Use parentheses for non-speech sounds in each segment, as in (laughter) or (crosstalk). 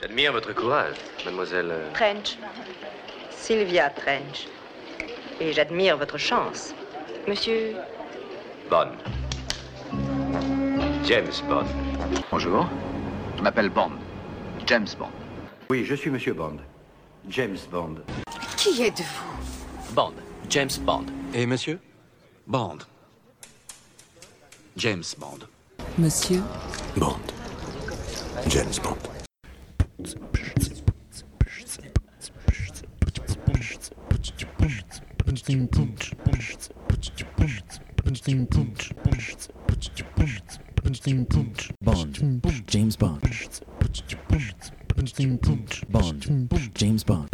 J'admire votre courage, mademoiselle. euh, Trench. Sylvia Trench. Et j'admire votre chance. Monsieur. Bond. James Bond. Bonjour. Je m'appelle Bond. James Bond. Oui, je suis Monsieur Bond. James Bond. Qui êtes-vous? Bond. James Bond. Et monsieur? Bond. James Bond. Monsieur? Bond. James Bond. Bond. James Bond. Bond. James Bond.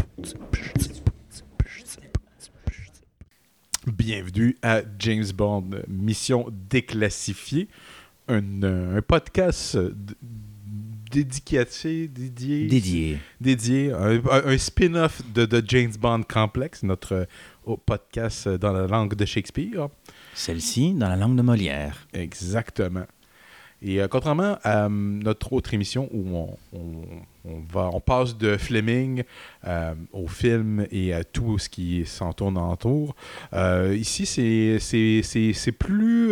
Bienvenue à James Bond Mission déclassifiée, un, euh, un podcast d- dédicaté, dédié, Dédié. dédié, un, spin-off de, de James Bond Complex, notre euh, podcast euh, dans la langue de Shakespeare. Celle-ci dans la langue de Molière. Exactement. Et euh, contrairement à euh, notre autre émission où on, on- on va, on passe de Fleming euh, au film et à tout ce qui s'en tourne autour, euh, ici c'est- plus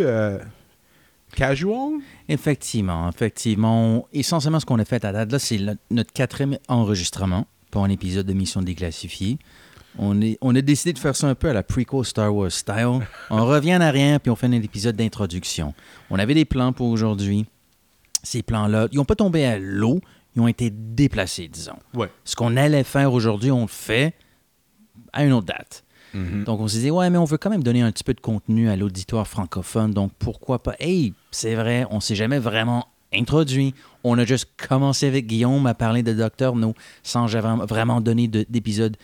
casual? Effectivement, effectivement. Essentiellement, ce qu'on a fait à date, là, c'est notre quatrième enregistrement pour un épisode de Mission déclassifiée. On, est, on a décidé de faire ça un peu à la prequel Star Wars style. (laughs) On revient en arrière, puis on fait un épisode d'introduction. On avait des plans pour aujourd'hui. Ces plans-là, ils n'ont pas tombé à l'eau, ils ont été déplacés, disons. Ouais. Ce qu'on allait faire aujourd'hui, on le fait à une autre date. Donc, on s'est dit, ouais, mais on veut quand même donner un petit peu de contenu à l'auditoire francophone. Donc, pourquoi pas? Hey, c'est vrai, on s'est jamais vraiment introduit. On a juste commencé avec Guillaume à parler de Docteur No sans jamais vraiment donner de- d'épisode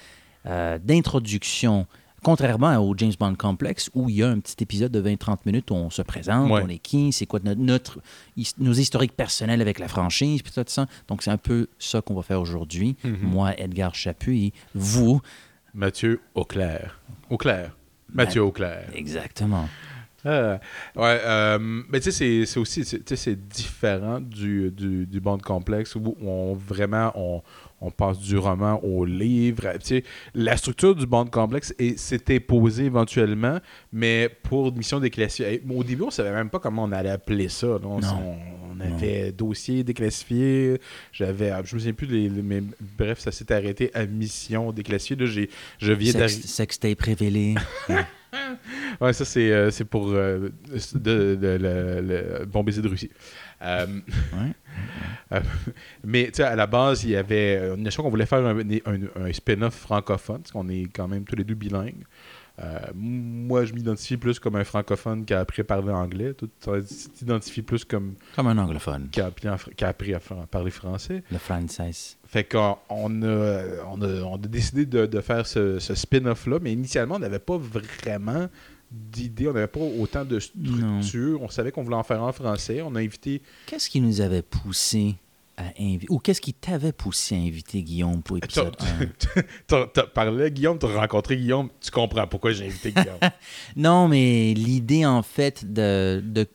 euh, d'introduction. Contrairement au James Bond Complex, où il y a un petit épisode de 20-30 minutes où on se présente, Ouais. on est qui, c'est quoi notre, nos historiques personnels avec la franchise, puis tout ça. Donc, c'est un peu ça qu'on va faire aujourd'hui. Moi, Edgar Chaput, et vous, Mathieu Auclair. Auclair. Mathieu Auclair. exactement. Ah, ouais, euh, mais tu sais, c'est- aussi c'est- tu sais, c'est différent du, du, du Bond complexe où on vraiment on, on passe du roman au livre. Tu sais, la structure du Bond complexe s'était posée éventuellement, mais pour mission déclassifiée. Au début, on savait même pas comment on allait appeler ça. Non. on avait dossier déclassifié. J'avais, je me souviens plus, les, les- mais bref, ça s'est arrêté à mission déclassifiée. Là, j'ai, je viens Sex, d'arriver. sextape révélé. (laughs) Ouais, ça, c'est, euh, c'est pour euh, de, de- le, le bon baiser de Russie. Euh, Ouais. Euh, (laughs) mais tu sais, à la base, il y avait une notion qu'on voulait faire un, un- un spin-off francophone, parce qu'on est quand même tous les deux bilingues. Euh, moi, je m'identifie plus comme un francophone qui a appris à parler anglais. Toi, tu t'identifies plus comme Comme un anglophone. qui a appris, fr- qui a appris à parler français. Le français. Fait qu'on on a, on a, on a décidé de, de faire ce, ce spin-off-là, mais initialement, on n'avait pas vraiment d'idée, on n'avait pas autant de structure. On savait qu'on voulait en faire en français. On a invité. Qu'est-ce qui nous avait poussé à inviter, ou qu'est-ce qui t'avait poussé à inviter Guillaume pour épisode (laughs) T'as- 1? T'as t'as parlé, Guillaume, t'as rencontré Guillaume, tu comprends pourquoi j'ai invité Guillaume. (laughs) Non, mais l'idée, en fait, de, de-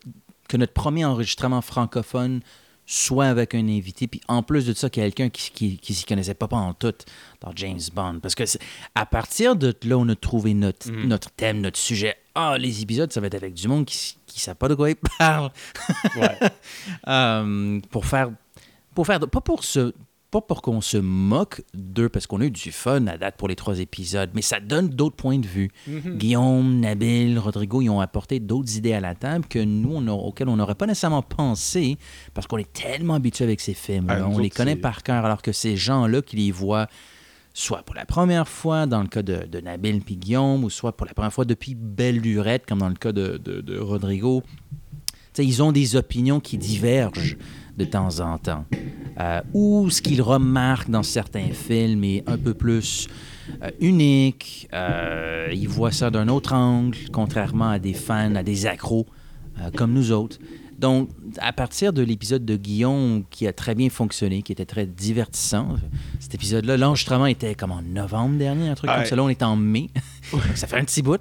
que notre premier enregistrement francophone soit avec un invité, puis en plus de ça, quelqu'un qui, qui, qui s'y connaissait pas, pas en tout dans James Bond. Parce que à partir de là, on a trouvé notre, notre thème, notre sujet. Ah, les épisodes, ça va être avec du monde qui ne sait pas de quoi ils parlent. ouais. (laughs) Euh, pour faire pour faire pas pour se pas pour qu'on se moque d'eux parce qu'on a eu du fun à date pour les trois épisodes mais ça donne d'autres points de vue. Guillaume Nabil Rodrigo ils ont apporté d'autres idées à la table que nous on a- auxquelles on n'aurait pas nécessairement pensé parce qu'on est tellement habitué avec ces films Ah, on les connaît par cœur alors que ces gens là qui les voient soit pour la première fois dans le cas de, de Nabil puis Guillaume ou soit pour la première fois depuis Belle Lurette comme dans le cas de, de- de Rodrigo ils ont des opinions qui divergent de temps en temps. Euh, ou ce qu'ils remarquent dans certains films est un peu plus euh, unique. Euh, ils voient ça d'un autre angle, contrairement à des fans, à des accros comme nous autres. Donc, à partir de l'épisode de Guillaume qui a très bien fonctionné, qui était très divertissant, cet épisode-là, l'enregistrement était comme en novembre dernier, un truc Ouais. comme ça. Là, on est en mai. (laughs) Ça fait un petit bout.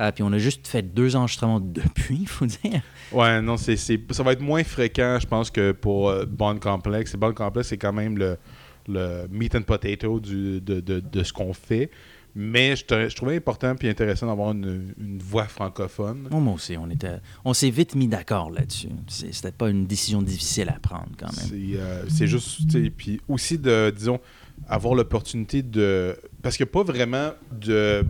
Euh, puis on a juste fait deux enregistrements depuis, il faut dire. Ouais, non, c'est, ça va être moins fréquent, je pense, que pour euh, Bond Complex. Bond Complex, c'est quand même le, le meat and potato du, de, de, de ce qu'on fait. Mais je, te- je trouvais important et intéressant d'avoir une, une voix francophone. Moi, moi aussi, on, était, on s'est vite mis d'accord là-dessus. C'était pas une décision difficile à prendre quand même. C'est euh, juste, puis aussi de, disons, avoir l'opportunité de. Parce qu'il n'y a pas vraiment de.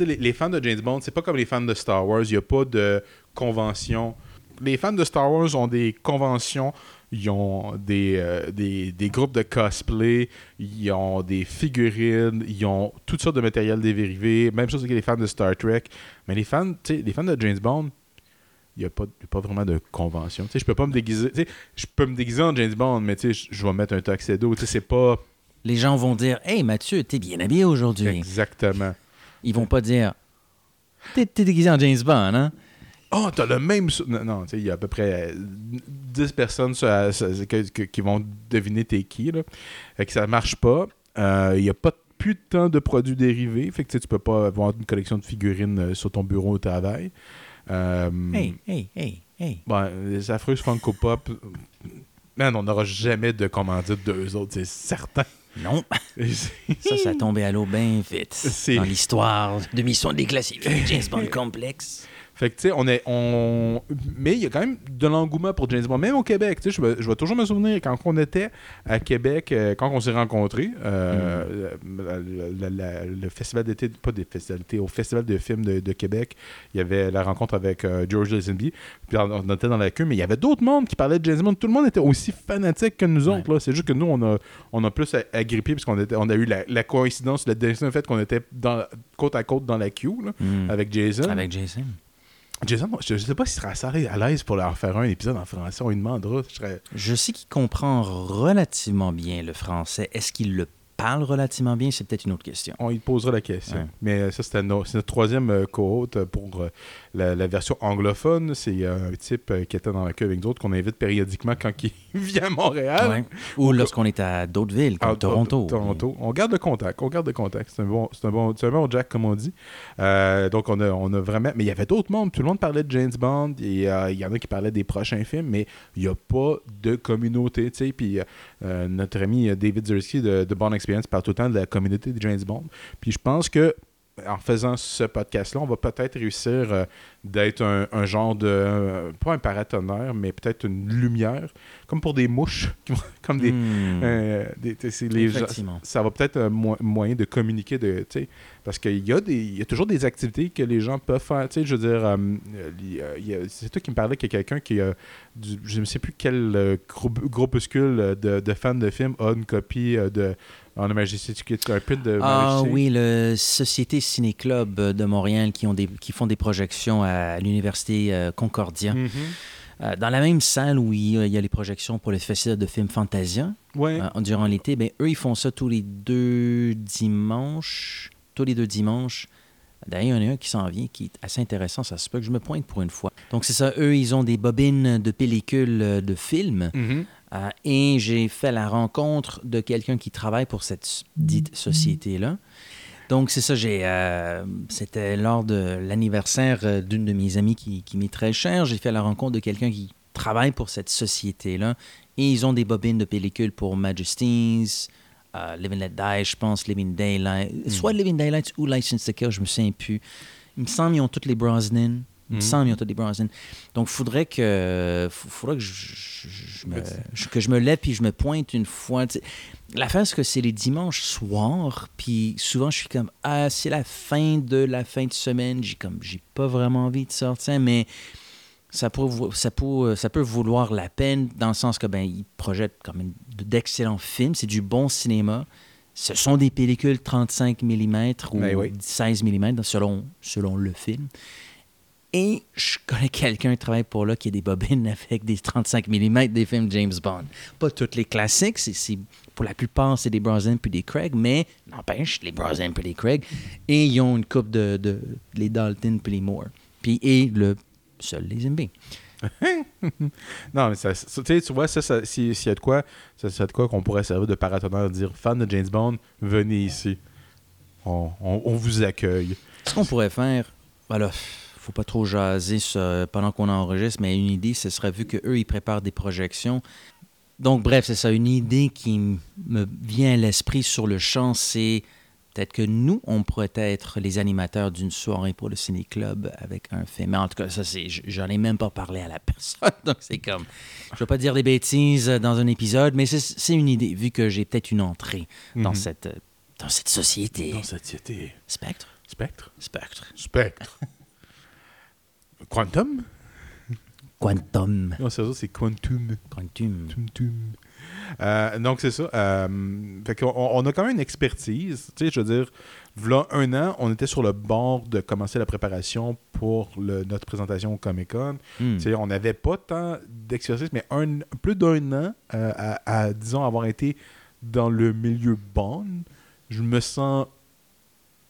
Les, les fans de James Bond, c'est pas comme les fans de Star Wars, il n'y a pas de convention. Les fans de Star Wars ont des conventions, ils ont des, euh, des, des groupes de cosplay, ils ont des figurines, ils ont toutes sortes de matériel dérivé, même chose que les fans de Star Trek. Mais les fans, tu sais, les fans de James Bond, il n'y a, pas- a vraiment de convention. Je peux pas me déguiser. je peux me déguiser en James Bond, mais je- vais mettre un tuxedo. C'est pas Les gens vont dire Hey Mathieu, t'es bien habillé aujourd'hui. exactement. Ils vont pas dire T'es déguisé en James Bond, hein? Oh, t'as le même. sou- Non, non, tu sais, il y a à peu près euh, 10 personnes sur la- sur- que- que- qui vont deviner t'es qui. Là. Fait que ça marche pas. Euh, Il y a pas plus de temps de produits dérivés. Fait que tu peux pas avoir une collection de figurines euh, sur ton bureau au travail. Euh, Hey, hey, hey, hey. bon, les affreuses Funko Pop. Man, on n'aura jamais de commandite d'eux autres, c'est certain. Non, (laughs) ça, ça tombé à l'eau bien vite. C'est- Dans l'histoire de Mission déclassifiée, (laughs) James Bond complexe. Fait que, tu sais, on est. On... Mais il y a quand même de l'engouement pour James Bond, même au Québec. Tu sais, je, vais toujours me souvenir quand on était à Québec, euh, quand on s'est rencontrés, euh, le, le- le- le festival d'été, pas des au festival de films de, de Québec, il y avait la rencontre avec euh, George Lazenby. Puis on, on était dans la queue, mais il y avait d'autres mondes qui parlaient de James Bond. Tout le monde était aussi fanatique que nous autres. C'est juste que nous, on a, on a plus à- agrippé, parce qu'on on a eu la, coïncidence, le destin fait qu'on était dans, côte à côte dans la queue là, Hmm. avec Jason. Avec Jason. Jason, je ne sais pas s'il sera assez à l'aise pour leur faire un épisode en français. On lui demandera. Je serais... Je sais qu'il comprend relativement bien le français. Est-ce qu'il le parle relativement bien? C'est peut-être une autre question. On lui posera la question. Ouais. Mais euh, ça, c'était no- c'est notre troisième euh, co-hôte pour euh, la, la version anglophone. C'est euh, un type euh, qui était dans la queue avec nous autres qu'on invite périodiquement quand il (laughs) vient à Montréal. Ouais. Ou lorsqu'on est à d'autres villes, comme Ah, Toronto. Toronto. On garde le contact. On garde le contact. C'est un bon, c'est un bon, c'est un bon Jack, comme on dit. Euh, donc, on a, on a vraiment. Mais il y avait d'autres mondes. Tout le monde parlait de James Bond. Et euh, il y en a qui parlaient des prochains films, mais il n'y a pas de communauté. Puis, euh, notre ami David Zursky de, de Bond Experience parle tout le temps de la communauté de James Bond. Puis, je pense que. En faisant ce podcast-là, on va peut-être réussir euh, d'être un, genre de. euh, pas un paratonnerre, mais peut-être une lumière, comme pour des mouches, (laughs) comme des, Hmm. euh, des- les gens- ça va peut-être un mo- moyen de communiquer de, tu sais, parce qu'il y a des il y a toujours des activités que les gens peuvent faire tu sais, je veux dire euh, c'est toi qui me parlais qu'il y a quelqu'un qui a du- je ne sais plus quel euh, groupuscule euh, de, de fans de films a une copie euh, de en Majesté un print de Ah oui, le Société Ciné Club de Montréal qui, ont des, qui font des projections à l'Université euh, Concordia. Mhm. Euh, dans la même salle où il y, a, il y a les projections pour le festival de films Fantasia ouais euh, durant l'été, ben, eux, ils font ça tous les deux dimanches. Tous les deux dimanches. D'ailleurs, il y en a un qui s'en vient qui est assez intéressant. Ça se peut que je me pointe pour une fois. Donc, c'est ça. Eux, ils ont des bobines de pellicules euh, de films. Mhm. Euh, et j'ai fait la rencontre de quelqu'un qui travaille pour cette dite société-là. Donc, c'est ça, j'ai. euh, C'était lors de l'anniversaire euh, d'une de mes amies qui, qui m'est très chère. J'ai fait la rencontre de quelqu'un qui travaille pour cette société-là. Et ils ont des bobines de pellicules pour Majesties, euh, Living Let Die, je pense, Living Daylight. Soit Living Daylight ou License to Kill, je me souviens plus. Il me semble qu'ils ont toutes les Brosnan. Il qu'ils ont toutes les Brosnan. Donc, faudrait que, faudrait que je, je- je me, que je me lève puis je me pointe une fois. L'affaire, c'est que c'est les dimanches soirs, puis souvent, je suis comme, ah, c'est la fin de la fin de semaine, j'ai comme, j'ai pas vraiment envie de sortir, mais ça peut, ça peut, ça peut vouloir la peine dans le sens que, ben, ils projettent comme une- d'excellents films, c'est du bon cinéma. Ce sont des pellicules 35 mm ou Ben oui. 16 mm selon, selon le film. Et je connais quelqu'un qui travaille pour là qui a des bobines avec des 35 mm des films James Bond. Pas toutes les classiques, c'est, pour la plupart c'est des Brosnan puis des Craig, mais n'empêche, les Brosnan puis les Craig. Et ils ont une coupe de, de les Dalton puis les Moore. Puis, et le seul les MB. (laughs) non mais ça, ça- tu vois ça, ça si- s'il y a de quoi ça de quoi qu'on pourrait servir de paratonnerre dire fan de James Bond venez ici on, on- on vous accueille Ce qu'on pourrait faire, voilà, faut pas trop jaser pendant qu'on enregistre, mais une idée, ce serait vu qu'eux, ils préparent des projections. Donc, bref, c'est ça. Une idée qui me vient à l'esprit sur le champ, c'est peut-être que nous, on pourrait être les animateurs d'une soirée pour le ciné-club avec un film. Mais en tout cas, ça, c'est, j'en ai même pas parlé à la (laughs) personne. Donc, c'est comme. Je veux pas dire des bêtises dans un épisode, mais c'est, c'est une idée, vu que j'ai peut-être une entrée dans, Mhm. cette, euh, dans cette société. Dans cette société. Spectre Spectre? Spectre. Spectre. Quantum? Quantum. Non, c'est ça, c'est Quantum. Quantum. Tum, tum. Euh, donc, c'est ça. Euh, fait on, on a quand même une expertise. Tu sais, je veux dire, voilà un an, on était sur le bord de commencer la préparation pour le- notre présentation au Comic-Con. Hmm. Tu sais, on n'avait pas tant d'exercice, mais un, plus d'un an euh, à, à, disons, avoir été dans le milieu Bond, je me sens.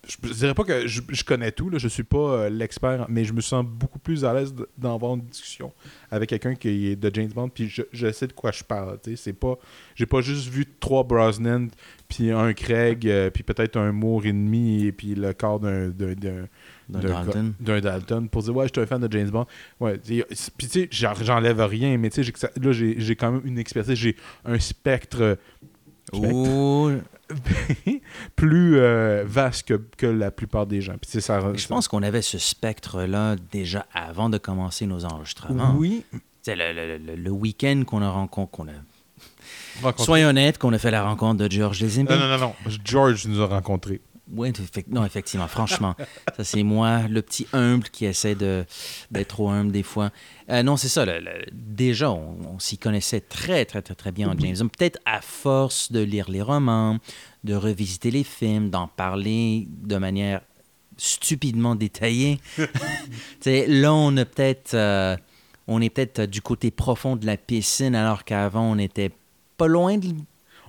Je ne dirais pas que je, je connais tout, là, je suis pas euh, l'expert, mais je me sens beaucoup plus à l'aise de- d'en avoir une discussion avec quelqu'un qui est de James Bond, puis je, je sais de quoi je parle. C'est pas, j'ai pas juste vu trois Brosnan, puis un Craig, euh, puis peut-être un Moore et demi, et puis le corps d'un Dalton. gars- d'un Dalton pour dire ouais je suis un fan de James Bond ouais puis tu sais j'en- j'enlève rien mais tu sais là j'ai quand même une expertise j'ai un spectre Oh, (laughs) plus euh, vaste que, que la plupart des gens puis ça je pense qu'on avait ce spectre-là déjà avant de commencer nos enregistrements. oui C'est le, le- le- le week-end qu'on a rencontré. Qu'on a... Soyons honnêtes qu'on a fait la rencontre de George Lazenby. non non non non George nous a rencontrés Effect- non, effectivement, franchement. (laughs) ça, c'est moi, le petit humble qui essaie d'être trop humble des fois. Euh, non, c'est ça. le- le- déjà, on, on s'y connaissait très, très, très, très bien en James Bond. Peut-être à force de lire les romans, de revisiter les films, d'en parler de manière stupidement détaillée. (laughs) (laughs) Là, on a peut-être... euh, on est peut-être du côté profond de la piscine, alors qu'avant, on était pas loin de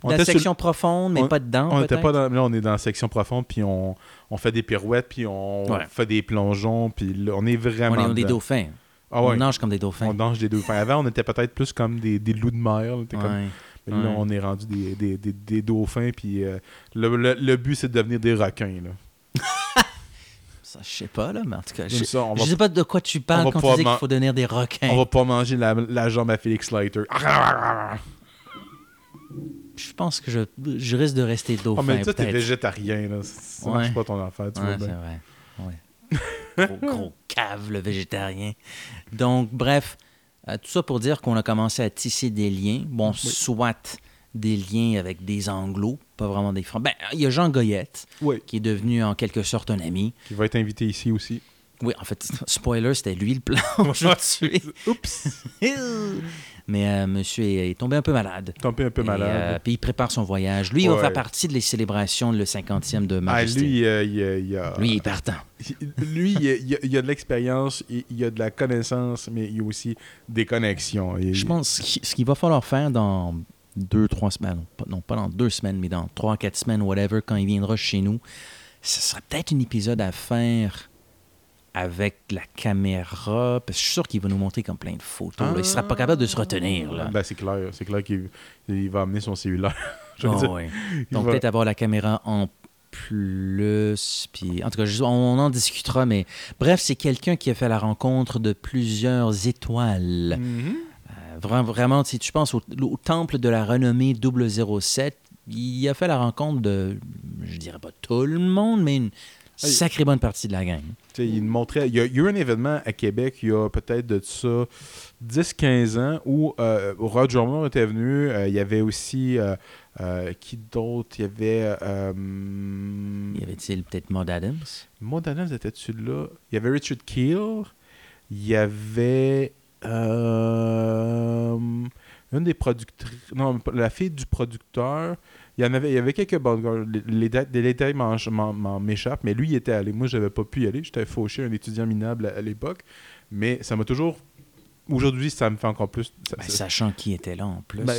On la sur- section profonde, mais on- pas dedans. on était pas dans là on est dans la section profonde puis on, on fait des pirouettes puis on Ouais. fait des plongeons puis là, on est On vraiment est des dauphins. ah ouais On nage comme des dauphins. on nage des dauphins avant on était peut-être plus comme des, des loups de mer là, comme-. Mais là, on est rendu des, des, des, des dauphins, puis euh, le, le- le but, c'est de devenir des requins. Là. (laughs) Ça, je sais pas, là, mais en tout cas, je, ça, on je sais pas de quoi tu on parles quand tu dis qu'il faut devenir des requins. On va pas manger la, la jambe à Félix Leiter. Je pense que je, je risque de rester dauphin, Oh, mais toi, t'es végétarien. Là. Ça Ouais. marche pas ton affaire, tu Ouais, vois c'est bien. vrai. Ouais. (laughs) gros, gros cave, le végétarien. Donc, bref, euh, tout ça pour dire qu'on a commencé à tisser des liens. Bon, soit des liens avec des anglos, pas vraiment des francs. Ben, il y a Jean Goyette, Oui, qui est devenu en quelque sorte un ami. qui va être invité ici aussi. Oui, en fait, (laughs) spoiler, c'était lui le plan (laughs) aujourd'hui. Oups! Mais euh, monsieur est, est tombé un peu malade. Tombé un peu Et, malade. euh, puis il prépare son voyage. Lui, il va faire partie de les célébrations le 50e de ah, Majesté. lui, euh, il, euh, il a, Lui, il est partant. lui, il, a, il a- de l'expérience, il, a de la connaissance, mais il y a aussi des connexions. Je pense que ce qu'il va falloir faire dans deux, trois semaines, non pas dans deux semaines, mais dans trois, quatre semaines, whatever, quand il viendra chez nous, ce sera peut-être un épisode à faire avec la caméra, parce que je suis sûr qu'il va nous montrer comme plein de photos. là. Il sera pas capable de se retenir. Là. Ben, c'est clair, c'est clair qu'il il va amener son cellulaire. (laughs) Oh, ouais. il Donc va- peut-être avoir la caméra en plus, puis en tout cas, on en discutera, mais bref, c'est quelqu'un qui a fait la rencontre de plusieurs étoiles. Mhm. Euh, vra- vraiment, si tu penses au, au temple de la renommée 007, il a fait la rencontre de, je dirais pas tout le monde, mais une. Sacrée bonne partie de la gang. Il montrait. Il y, a, il y a eu un événement à Québec il y a peut-être de ça 10-15 ans où euh, Roger Moore était venu. Euh, il y avait aussi. euh, euh, qui d'autre? Il y avait. Euh, Y avait-il peut-être Maud Adams? Maud Adams était-tu là? Il y avait Richard Keel. Il y avait. euh, une des productrices. Non, la fille du producteur. Il y en avait, il y avait quelques gars. Les, les détails m'en- m'échappent, mais lui, il était allé. Moi, j'avais pas pu y aller. J'étais fauché, un étudiant minable à, à l'époque. Mais ça m'a toujours. Aujourd'hui, ça me fait encore plus. ça- Ben, ça- sachant qui était là en plus. ben,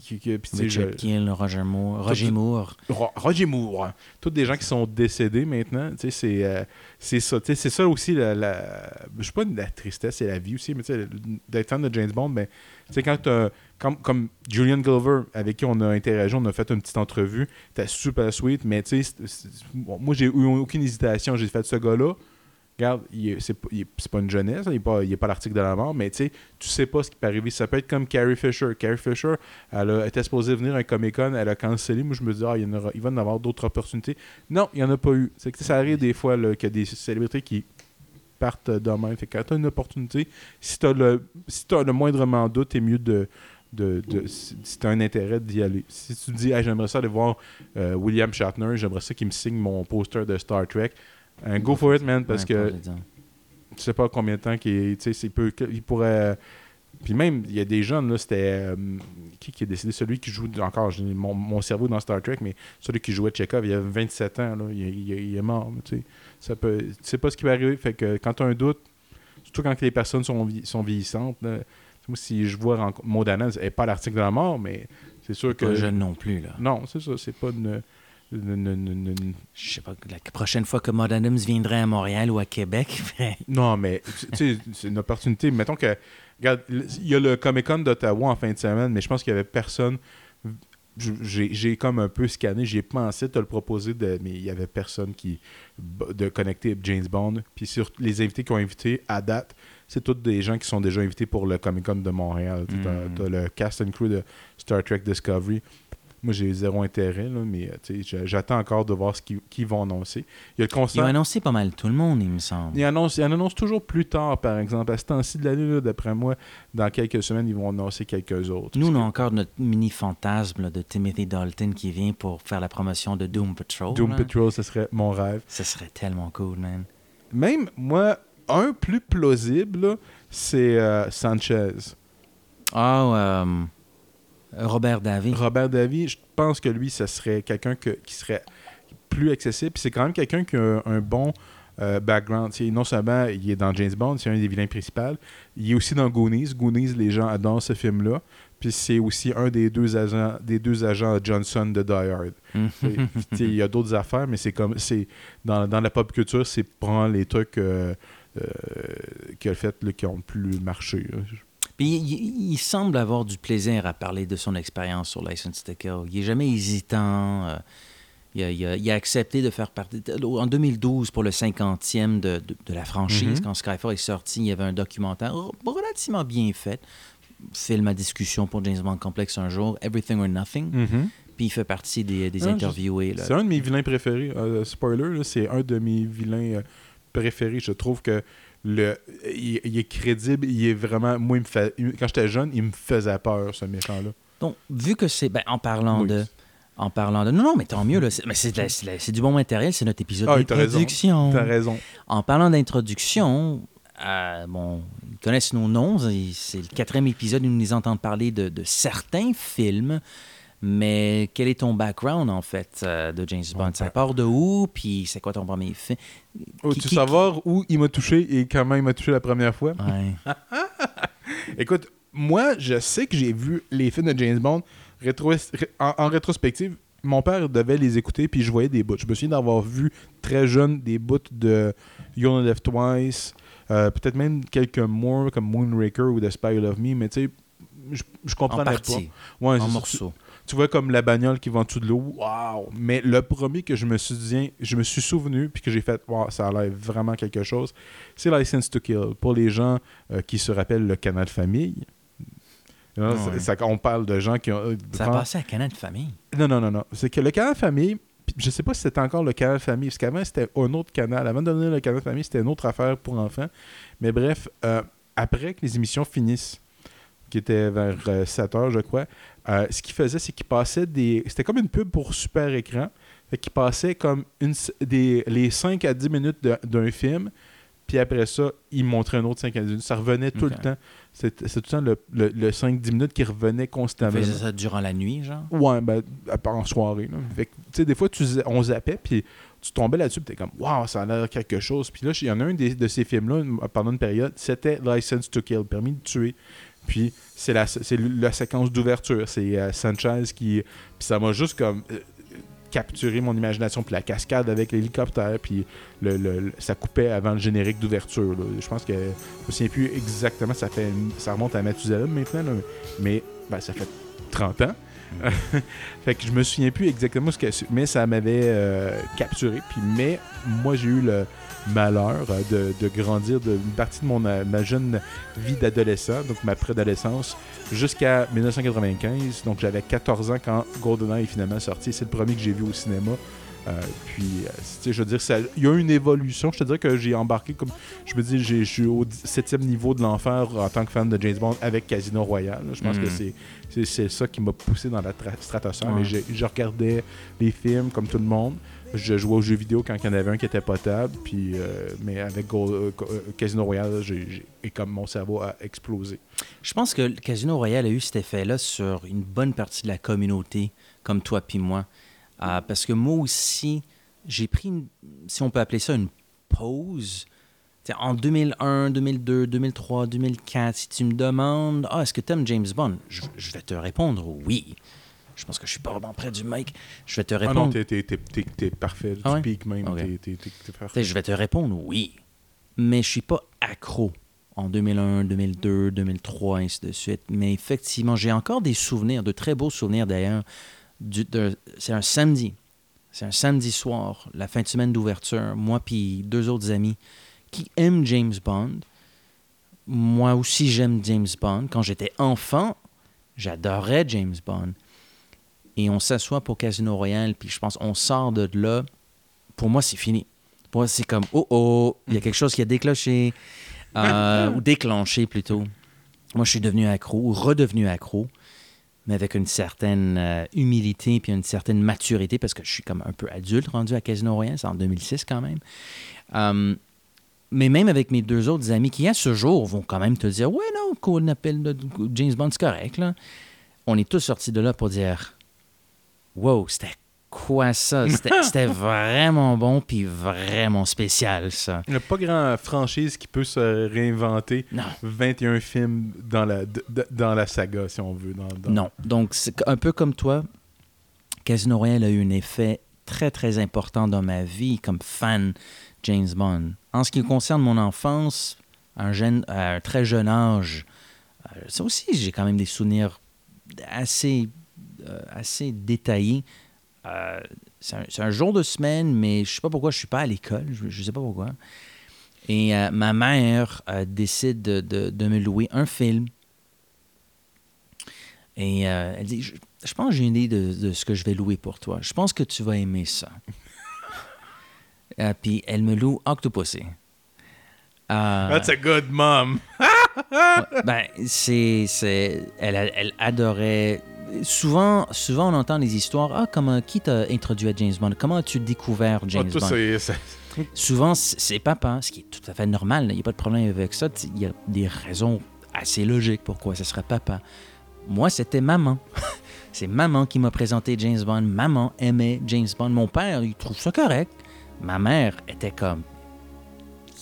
qui- tu Richard je- Kiel, Roger Moore. Roger Moore. Ro- Roger Moore. Tous des gens qui sont décédés maintenant. tu C'est euh, c'est ça. tu C'est ça aussi. La, la- je sais pas la tristesse, c'est la vie aussi. Mais tu sais, d'être fan de James Bond, ben, tu sais, quand t'as- comme, Julian Glover, avec qui on a interagi, on a fait une petite entrevue. C'était super sweet. Mais tu sais, moi, j'ai eu aucune hésitation. J'ai fait ce gars-là. regarde, c'est pas, une jeunesse, il n'est pas, pas l'article de la mort, mais tu sais, tu sais pas ce qui peut arriver. Ça peut être comme Carrie Fisher. Carrie Fisher, elle était supposée venir à un Comic-Con, elle a cancellé. Moi, je me dis, ah, il, y en aura- il va y en avoir d'autres opportunités. Non, il n'y en a pas eu. C'est que ça arrive des fois qu'il y a des célébrités qui partent de même. Fait que quand tu as une opportunité, si tu as le, si t'as le moindrement doute, c'est mieux de. De, de- si tu as un intérêt d'y aller. Si tu dis, Hey, j'aimerais ça aller voir euh, William Shatner, j'aimerais ça qu'il me signe mon poster de Star Trek, un go for it, man, parce que dire. tu sais pas combien de temps qu'il tu sais, c'est peu- il pourrait puis même il y a des jeunes là c'était euh, qui qui est décédé? Celui qui joue encore j'ai mon, mon cerveau dans Star Trek mais celui qui jouait Chekhov il y a 27 ans là, il, il- il est mort tu sais pas ce qui va arriver fait que quand tu as un doute surtout quand les personnes sont, sont vieillissantes là, moi si je vois Allen, elle n'est pas l'article de la mort mais c'est sûr que Pas jeune non plus, là. non c'est ça c'est pas une, une- une- une- une- Je sais pas, la prochaine fois que Maud Adams viendrait à Montréal ou à Québec, (laughs) ben, Non, mais tu sais, c'est une opportunité. Mettons que. Regarde, il y a le Comic Con d'Ottawa en fin de semaine, mais je pense qu'il y avait personne. J'ai comme un peu scanné, j'ai pensé te le proposer, de, mais il y avait personne qui de connecter James Bond. Puis sur les invités qui ont invité à date, c'est tous des gens qui sont déjà invités pour le Comic Con de Montréal. Tu Mm. as, le cast and crew de Star Trek Discovery. Moi, j'ai zéro intérêt, là, mais euh, j'attends encore de voir ce qu'ils vont annoncer. Il y a le ils ont concert. annoncé pas mal tout le monde, il me semble. Ils annoncent, ils en annoncent toujours plus tard, par exemple. À ce temps-ci de l'année, d'après moi, dans quelques semaines, ils vont annoncer quelques autres. Nous, on a encore notre mini fantasme là, de Timothy Dalton qui vient pour faire la promotion de Doom Patrol. Doom là. Patrol, ce serait mon rêve. Ce serait tellement cool, man. Même, moi, un plus plausible, c'est euh, Sanchez. Ah, euh, Robert David. Robert Davy, je pense que lui, ce serait quelqu'un que- qui serait plus accessible. Puis c'est quand même quelqu'un qui a un, bon euh, background. Non seulement il est dans James Bond, c'est un des vilains principaux, il est aussi dans Goonies. Goonies, les gens adorent ce film-là. Puis c'est aussi un des deux agents, des deux agents Johnson de Die Hard. (laughs) Sais, Il y a d'autres affaires, mais c'est comme c'est dans, dans la pop culture, c'est prendre les trucs euh, euh, qu'il a fait qui ont plus marché. là. Puis il, semble avoir du plaisir à parler de son expérience sur License to Kill. Il est jamais hésitant. euh, il, a, il a- il a accepté de faire partie. En 2012, pour le 50e de, de- de la franchise, Mhm. quand Skyfall est sorti, il y avait un documentaire r- relativement bien fait. Film à discussion pour James Bond Complex un jour, Everything or Nothing. Puis il fait partie des, des Ah, interviewés. C'est un de mes vilains préférés. Euh, spoiler, c'est un de mes vilains euh, préférés. Je trouve que le, il, il est crédible. Il est vraiment. Moi, il me fait, quand j'étais jeune, il me faisait peur, ce méchant-là. Donc, vu que c'est. ben, en parlant Oui. de. En parlant de. Non, non, mais tant mieux. là, c'est- Mais c'est du bon matériel. C'est notre épisode Ah, d'introduction. T'as raison. En parlant d'introduction, euh, bon, ils connaissent nos noms. C'est le quatrième épisode où nous les entendons parler de, de certains films. Mais quel est ton background, en fait, euh, de James Bond? Ça part de où? Puis c'est quoi ton premier film? Oh, Qui- tu qui- savoir où il m'a touché et comment il m'a touché la première fois? Ouais. (laughs) Écoute, moi, je sais que j'ai vu les films de James Bond rétro- en, en rétrospective. Mon père devait les écouter, puis je voyais des bouts. Je me souviens d'avoir vu très jeune des bouts de You Only Live Twice, euh, peut-être même quelques more comme Moonraker ou The Spy Who Loved Me, mais tu sais, je, je En comprenais partie, pas. Ouais, en morceaux. Tu, vois comme la bagnole qui va en dessous de l'eau, waouh! Mais le premier que je me suis dit, je me suis souvenu, puis que j'ai fait, waouh, ça a l'air vraiment quelque chose, c'est License to Kill. Pour les gens euh, qui se rappellent le canal famille. Ouais. ça- ça- on parle de gens qui ont. euh, Ça a passé à Canal famille. non, non, non, non. C'est que le canal famille, je sais pas si c'était encore le canal famille, parce qu'avant c'était un autre canal. Avant de devenir le canal famille, c'était une autre affaire pour enfants. Mais bref, euh, après que les émissions finissent, qui était vers 7 heures, je crois, euh, ce qu'il faisait, c'est qu'il passait des. C'était comme une pub pour super écran. Fait qu'il passait comme une, des, les 5 à 10 minutes d'un film. Puis après ça, il montrait un autre 5 à 10 minutes. Ça revenait tout le temps. C'était tout le temps le, le, le 5-10 minutes qui revenait On constamment. faisait ça durant la nuit, genre? Ouais, ben, à part en soirée. Là. Fait que, tu sais, des fois, tu, on zappait, puis tu tombais là-dessus, puis t'es comme, waouh, ça a l'air quelque chose. Puis là, il y en a un des- de ces films-là, pendant une période, c'était License to Kill, permis de tuer. Puis c'est la, la séquence d'ouverture. C'est euh, Sanchez qui. Puis ça m'a juste comme. euh, capturé mon imagination puis la cascade avec l'hélicoptère puis le, le- ça coupait avant le générique d'ouverture je pense que je me souviens plus exactement ça fait ça remonte à Mathusalem maintenant là, mais ben, ça fait 30 ans (laughs) fait que je me souviens plus exactement ce que mais ça m'avait euh, capturé. Puis mais moi j'ai eu le malheur euh, de, de grandir de une partie de mon euh, ma jeune vie d'adolescent, donc ma préadolescence, jusqu'à 1995. Donc j'avais 14 ans quand GoldenEye est finalement sorti. C'est le premier que j'ai vu au cinéma. Euh, puis, euh, tu sais, je veux dire, il y a eu une évolution. Je te dirais que j'ai embarqué comme. Je me dis, j'ai- je suis au septième niveau de l'enfer en tant que fan de James Bond avec Casino Royale. Je pense Mm. que c'est c'est ça qui m'a poussé dans la tra- stratosphère. Ouais. Mais j'ai- je regardais les films comme tout le monde. Je jouais aux jeux vidéo quand il y en avait un qui était potable. Puis, euh, mais avec euh, euh, Casino Royale, comme mon cerveau a explosé. Je pense que Casino Royale a eu cet effet-là sur une bonne partie de la communauté, comme toi puis moi. Euh, parce que moi aussi, j'ai pris, une- si on peut appeler ça une pause. En 2001, 2002, 2003, 2004, si tu me demandes, ah, est-ce que tu aimes James Bond? Je vais te répondre oui. Je pense que je suis pas vraiment près du mic. Je vais te Ah non, répondre. t'es- t'es t'es- t'es- t'es parfait. Ah tu piques même. T'es- parfait. sais, je vais te répondre oui. Mais je suis pas accro en 2001, 2002, 2003, ainsi de suite. Mais effectivement, j'ai encore des souvenirs, de très beaux souvenirs d'ailleurs. du- de- C'est un samedi. C'est un samedi soir, la fin de semaine d'ouverture. Moi puis deux autres amis qui aiment James Bond. Moi aussi, j'aime James Bond. Quand j'étais enfant, j'adorais James Bond. Et on s'assoit pour Casino Royale, puis je pense on sort de là. Pour moi, c'est fini. Pour moi, c'est comme oh oh, il y a quelque chose qui a déclenché, euh, (laughs) ou déclenché plutôt. Moi, je suis devenu accro, ou redevenu accro, mais avec une certaine euh, humilité puis une certaine maturité, parce que je suis comme un peu adulte rendu à Casino Royale, c'est en 2006 quand même. Euh, mais même avec mes deux autres amis qui, à ce jour, vont quand même te dire Ouais, non, qu'on appelle James Bond, c'est correct. Là. On est tous sortis de là pour dire Wow, c'était quoi ça? (laughs) C'était vraiment bon puis vraiment spécial, ça. Il n'y a pas grand franchise qui peut se réinventer Non. 21 films dans la, dans la saga, si on veut. dans- dans- Non. Donc, c'est un peu comme toi, Casino Royale a eu un effet très, très important dans ma vie comme fan James Bond. En ce qui concerne mon enfance, à un, jeune, à un très jeune âge, euh, ça aussi, j'ai quand même des souvenirs assez, euh, assez détaillés. Euh, c'est un, jour de semaine, mais je sais pas pourquoi je suis pas à l'école. Je, je sais pas pourquoi. Et euh, ma mère euh, décide de, de- de me louer un film. Et euh, elle dit, je, je pense que j'ai une idée de, de ce que je vais louer pour toi. Je pense que tu vas aimer ça. (laughs) Euh, puis elle me loue Octopussy. Euh, That's a good mom. (laughs) ben, c'est, c'est, elle, elle adorait. Souvent, souvent, on entend des histoires. Ah, comment, qui t'a introduit à James Bond? Comment as-tu découvert James Ah, tout Bond? (laughs) Souvent, c'est papa, ce qui est tout à fait normal. Il n'y a pas de problème avec ça. Il y a des raisons assez logiques pourquoi ce serait papa. Moi, c'était maman. (laughs) c'est maman qui m'a présenté James Bond. Maman aimait James Bond. Mon père, il trouve ça correct. Ma mère était comme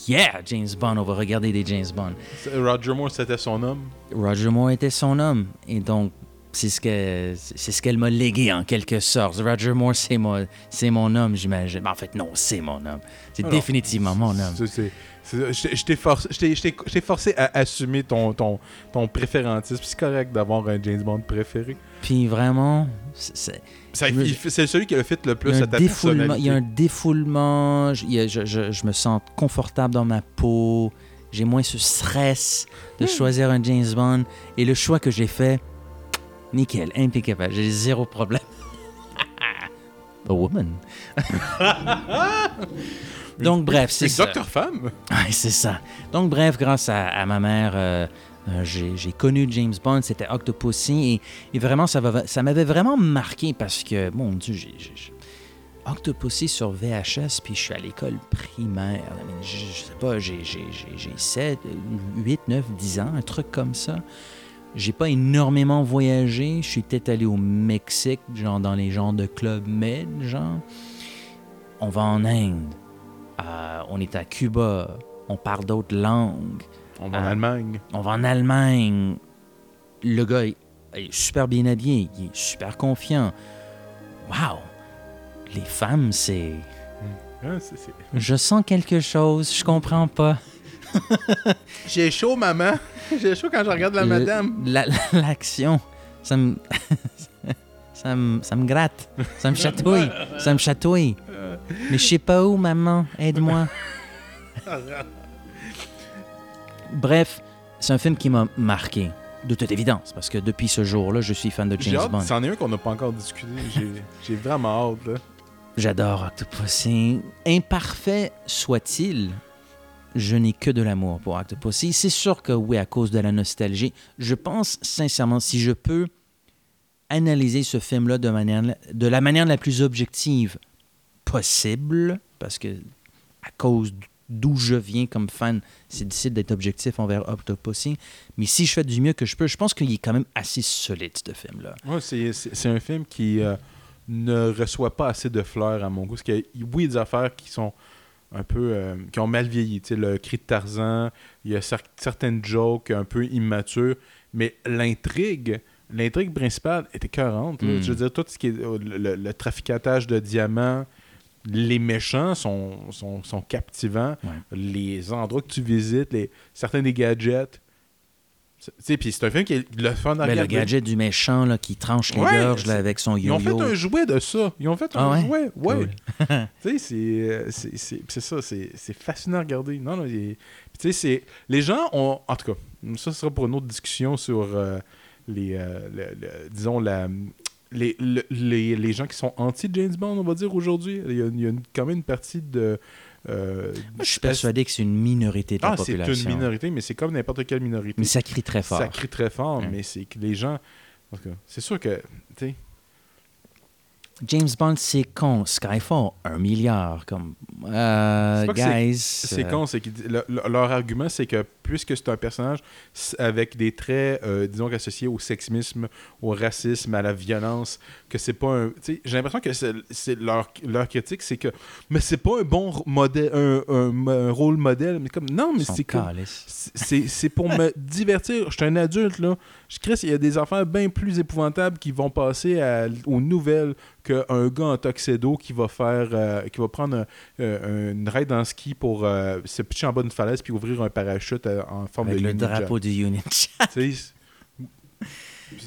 Yeah, James Bond, on va regarder des James Bond. Roger Moore, c'était son homme. Roger Moore était son homme. Et donc, c'est ce que c'est ce qu'elle m'a légué en quelque sorte. Roger Moore, c'est mon, c'est mon homme, j'imagine. Ben, en fait, non, c'est mon homme. C'est définitivement mon homme. C'est- Je t'ai- forcé, je t'ai- je t'ai- je t'ai forcé à assumer ton, ton, ton préférentisme. C'est correct d'avoir un James Bond préféré. Puis vraiment, c'est- celui qui a le fit le plus à ta défoulement. Il y a un personnalité. défoulement. Je, je- je- je me sens confortable dans ma peau. J'ai moins ce stress Hmm. de choisir un James Bond. Et le choix que j'ai fait, nickel, impeccable. J'ai zéro problème. (laughs) A woman. (laughs) Donc, bref, c'est ça. Docteur Femme? Ouais, c'est ça. Donc, bref, grâce à, à ma mère, euh, euh, j'ai connu James Bond, c'était Octopussy, et, et vraiment, ça va- ça m'avait vraiment marqué parce que, mon Dieu, j'ai. Octopussy sur VHS, puis je suis à l'école primaire. Je, je sais pas, j'ai 7, 8, 9, 10 ans, un truc comme ça. J'ai pas énormément voyagé. Je suis peut-être allé au Mexique, genre dans les genres de club med, genre. On va en Inde. Euh, on est à Cuba. On parle d'autres langues. On va en Ah. Allemagne. On va en Allemagne. Le gars il est super bien habillé. Il est super confiant. Wow! Les femmes, c'est. C'est- c'est- Je sens quelque chose, je comprends pas. J'ai chaud, maman. J'ai chaud quand je regarde la Le- madame. la- L'action, ça me. (laughs) Ça me, ça me gratte. Ça me chatouille. ça me chatouille. Mais je sais pas où, maman. Aide-moi. Bref, c'est un film qui m'a marqué. De toute évidence, parce que depuis ce jour-là, je suis fan de James hâte, Bond. c'en est un qu'on n'a pas encore discuté. J'ai- (laughs) vraiment hâte, là. J'adore Octopussy. Imparfait soit-il, je n'ai que de l'amour pour Octopussy. C'est sûr que oui, à cause de la nostalgie, je pense sincèrement, si je peux analyser ce film-là de, la manière la plus objective possible, parce que à cause d'où je viens comme fan, c'est difficile d'être objectif envers Octopussy. Mais si je fais du mieux que je peux, je pense qu'il est quand même assez solide, ce film-là. Ouais, c'est- un film qui euh, ne reçoit pas assez de fleurs à mon goût. Parce que, oui, il y a des affaires qui sont un peu. euh, qui ont mal vieilli. Le cri de Tarzan, il y a cer- certaines jokes un peu immatures, mais l'intrigue. L'intrigue principale était écœurante. là. Mm. Je veux dire, tout ce qui est euh, le, le- le traficatage de diamants, les méchants sont, sont, sont captivants. Ouais. Les endroits que tu visites, les, certains des gadgets. Puis c'est un film qui est le fun à Ben, le regarder. gadget du méchant là, qui tranche les Ouais, gorges là, avec son Ils ont yo-yo. fait un jouet de ça. Ils ont fait Ah un ouais? jouet. Ouais. Cool. (laughs) tu sais, c'est, euh, c'est, ça. C'est, fascinant à regarder. Non, non. il- c'est. Les gens ont. En tout cas, ça sera pour une autre discussion sur euh, les. euh, le- le- disons, la. Les, le- les, les gens qui sont anti-James Bond, on va dire aujourd'hui. Il y a, il y a une- quand même une partie de. Euh, Moi, je suis persuadé que c'est une minorité de la Ah, c'est une minorité, mais c'est comme n'importe quelle minorité. Mais ça crie très fort. Ça crie très fort, mais c'est que les gens. C'est sûr que. Tu sais, James Bond, c'est con. Skyfall, un milliard. Comme, euh, guys. C'est euh, con, c'est le- le- leur argument, c'est que puisque c'est un personnage avec des traits, euh, disons, associés au sexisme, au racisme, à la violence, que c'est pas un. J'ai l'impression que c'est leur, leur critique, c'est que. Mais c'est pas un bon modèle, un, un- un rôle modèle. Mais comme. Non, mais. C'est c'est pour me (laughs) divertir. Je suis un adulte, là. Je crée, il y a des affaires bien plus épouvantables qui vont passer à- aux nouvelles qu'un gars en tuxedo qui va faire, euh, qui va prendre un- euh, une raid en ski pour euh, se pitcher en bas d'une falaise puis ouvrir un parachute euh, en forme Avec de le drapeau du sais,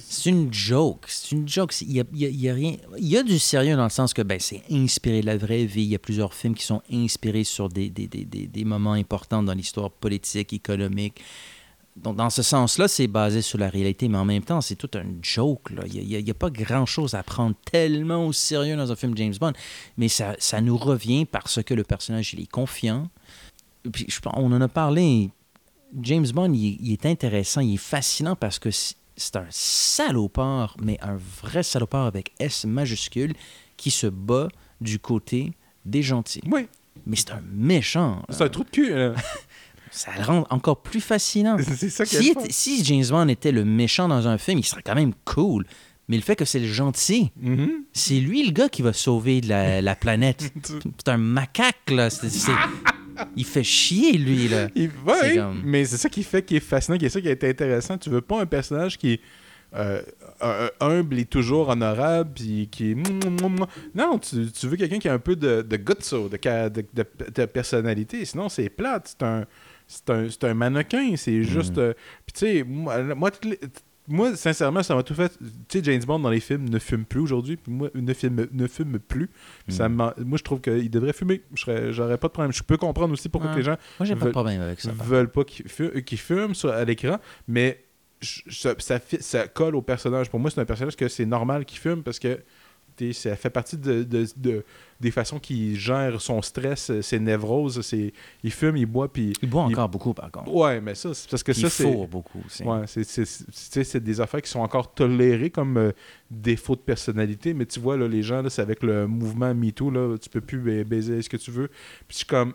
C'est une joke. C'est une joke. Il y a, il y a- il y a rien. Il y a du sérieux dans le sens que ben, c'est inspiré de la vraie vie. Il y a plusieurs films qui sont inspirés sur des, des, des, des, des moments importants dans l'histoire politique, économique. Donc, dans ce sens-là, c'est basé sur la réalité, mais en même temps, c'est tout un joke. Là. Il n'y a, pas grand-chose à prendre tellement au sérieux dans un film James Bond, mais ça, ça nous revient parce que le personnage, il est confiant. Puis, je on en a parlé. James Bond, il, il est intéressant, il est fascinant parce que c'est c'est un salopard, mais un vrai salopard avec S majuscule qui se bat du côté des gentils. Oui, Mais c'est un méchant. c'est un trou de cul. là. (laughs) Ça le rend encore plus fascinant. (laughs) c'est ça Si, James Bond était le méchant dans un film, il serait quand même cool. Mais le fait que c'est le gentil, Mhm. c'est lui le gars qui va sauver la, la planète. (laughs) C'est un macaque, là. C'est- c'est- Il fait chier, lui, là. (laughs) Il- ouais, C'est comme- mais c'est ça qui fait qui est fascinant, qui est ça qui est intéressant. Tu veux pas un personnage qui est euh, humble et toujours honorable, puis qui est... Non, tu, tu veux quelqu'un qui a un peu de, de gutso, de, ca- de, de- de personnalité. Sinon, c'est plate. C'est un, c'est un, c'est un mannequin. C'est juste... euh, Puis tu sais, moi, moi, sincèrement, ça m'a tout fait. Tu sais, James Bond dans les films ne fume plus aujourd'hui. Puis moi, ne filme, ne fume plus. Puis ça moi, je trouve qu'il devrait fumer. J'aurais pas de problème. Je peux comprendre aussi pourquoi les gens Moi, j'ai pas de veulent- problème avec ça. par veulent pas qu'ils fu- qu'ils fument sur, à l'écran, mais je- ça, ça, ça colle au personnage. Pour moi, c'est un personnage que c'est normal qu'il fume parce que ça fait partie de, de- de- des façons qu'il gère son stress, euh, ses névroses. Il fume, il boit, puis... Il boit il- encore beaucoup, par contre. Ouais, mais ça, c'est parce que ça, il c'est... fourre beaucoup aussi. Ouais, c'est, des affaires qui sont encore tolérées comme euh, défaut de personnalité, mais tu vois, là, les gens, c'est avec le mouvement MeToo, là, tu peux plus ba- baiser ce que tu veux. Puis je suis comme.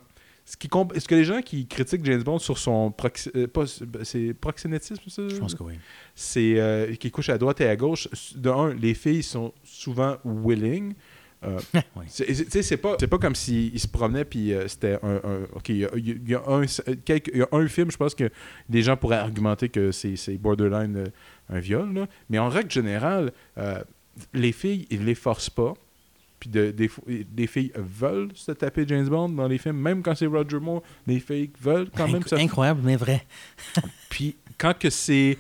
Ce, qui comp- ce que les gens qui critiquent James Bond sur son proxi- euh, pas- c'est proxénétisme, ça? Je pense que oui. c'est euh, qui couche à droite et à gauche. De un, les filles sont souvent willing. Euh, (laughs) Oui. c'est- pas, c'est pas comme s'ils se promenaient puis euh, c'était un, un- ok il y a, il y a un quelques- il y a un film je pense que des gens pourraient argumenter que c'est borderline euh, un viol là. mais en règle générale euh, les filles ils les forcent pas puis de- des, des filles veulent se taper James Bond dans les films même quand c'est Roger Moore les filles veulent quand même Inc- se Incroyable, mais vrai. (laughs) puis quand que c'est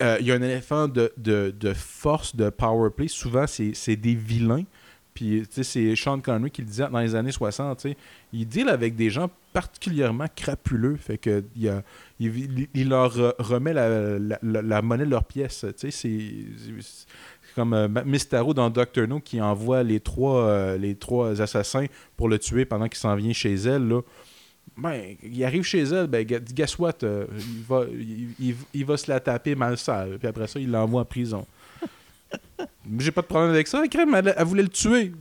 euh, il y a un éléphant de, de, de force, de power play. Souvent, c'est des vilains. Puis, tu sais, c'est Sean Connery qui le disait dans les années 60. tu sais. Il deal avec des gens particulièrement crapuleux. Fait que il, a- il, leur re- remet la, la- la- la monnaie de leur pièce. C'est comme euh, Mysterio dans Doctor No qui envoie les trois, euh, les trois assassins pour le tuer pendant qu'il s'en vient chez elle. Là. Ben, il arrive chez elle, ben, gu- guess what? euh, il, va, il, va se la taper mal sale. Puis après ça, il l'envoie en prison. (laughs) J'ai pas de problème avec ça. Crème, elle voulait le tuer.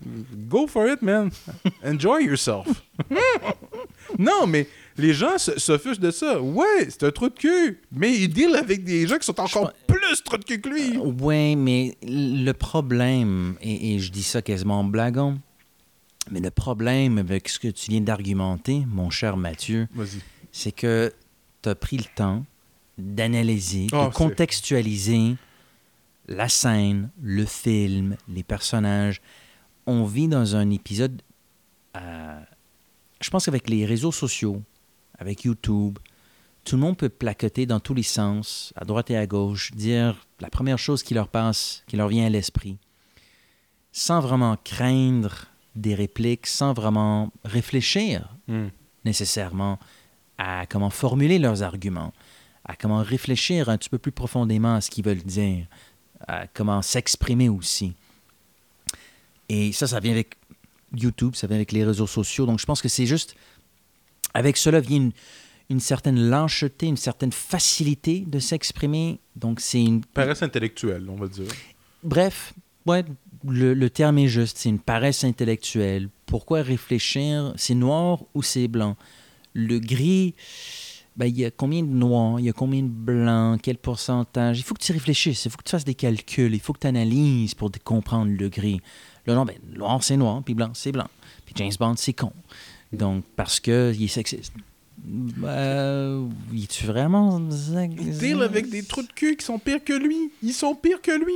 Go for it, man. Enjoy yourself. (laughs) non, mais les gens fichent de ça. Ouais, c'est un trou de cul. Mais il deal avec des gens qui sont encore plus trou de cul que lui. Oui, mais le problème, et, et je dis ça quasiment en blaguant, mais le problème avec ce que tu viens d'argumenter, mon cher Mathieu, c'est que tu as pris le temps d'analyser, Oh, de contextualiser la scène, le film, les personnages. On vit dans un épisode, euh, je pense qu'avec les réseaux sociaux, avec YouTube, tout le monde peut placoter dans tous les sens, à droite et à gauche, dire la première chose qui leur passe, qui leur vient à l'esprit, sans vraiment craindre des répliques, sans vraiment réfléchir Hmm. nécessairement à comment formuler leurs arguments, à comment réfléchir un petit peu plus profondément à ce qu'ils veulent dire, à comment s'exprimer aussi. Et ça, ça vient avec YouTube, ça vient avec les réseaux sociaux. Donc je pense que c'est juste, avec cela vient une, une certaine lâcheté, une certaine facilité de s'exprimer. Donc c'est une... Paresse intellectuelle, on va dire. Bref, ouais, le, le terme est juste, c'est une paresse intellectuelle. Pourquoi réfléchir? C'est noir ou c'est blanc? Le gris, ben, il y a combien de noirs, il y a combien de blancs, quel pourcentage? Il faut que tu réfléchisses, il faut que tu fasses des calculs, il faut que tu analyses pour comprendre le gris. Le noir, ben, noir c'est noir, puis blanc c'est blanc. Puis James Bond c'est con. Donc, parce que il est sexiste. Euh, il est vraiment. Il deal avec des trous de cul qui sont pires que lui. Ils sont pires que lui.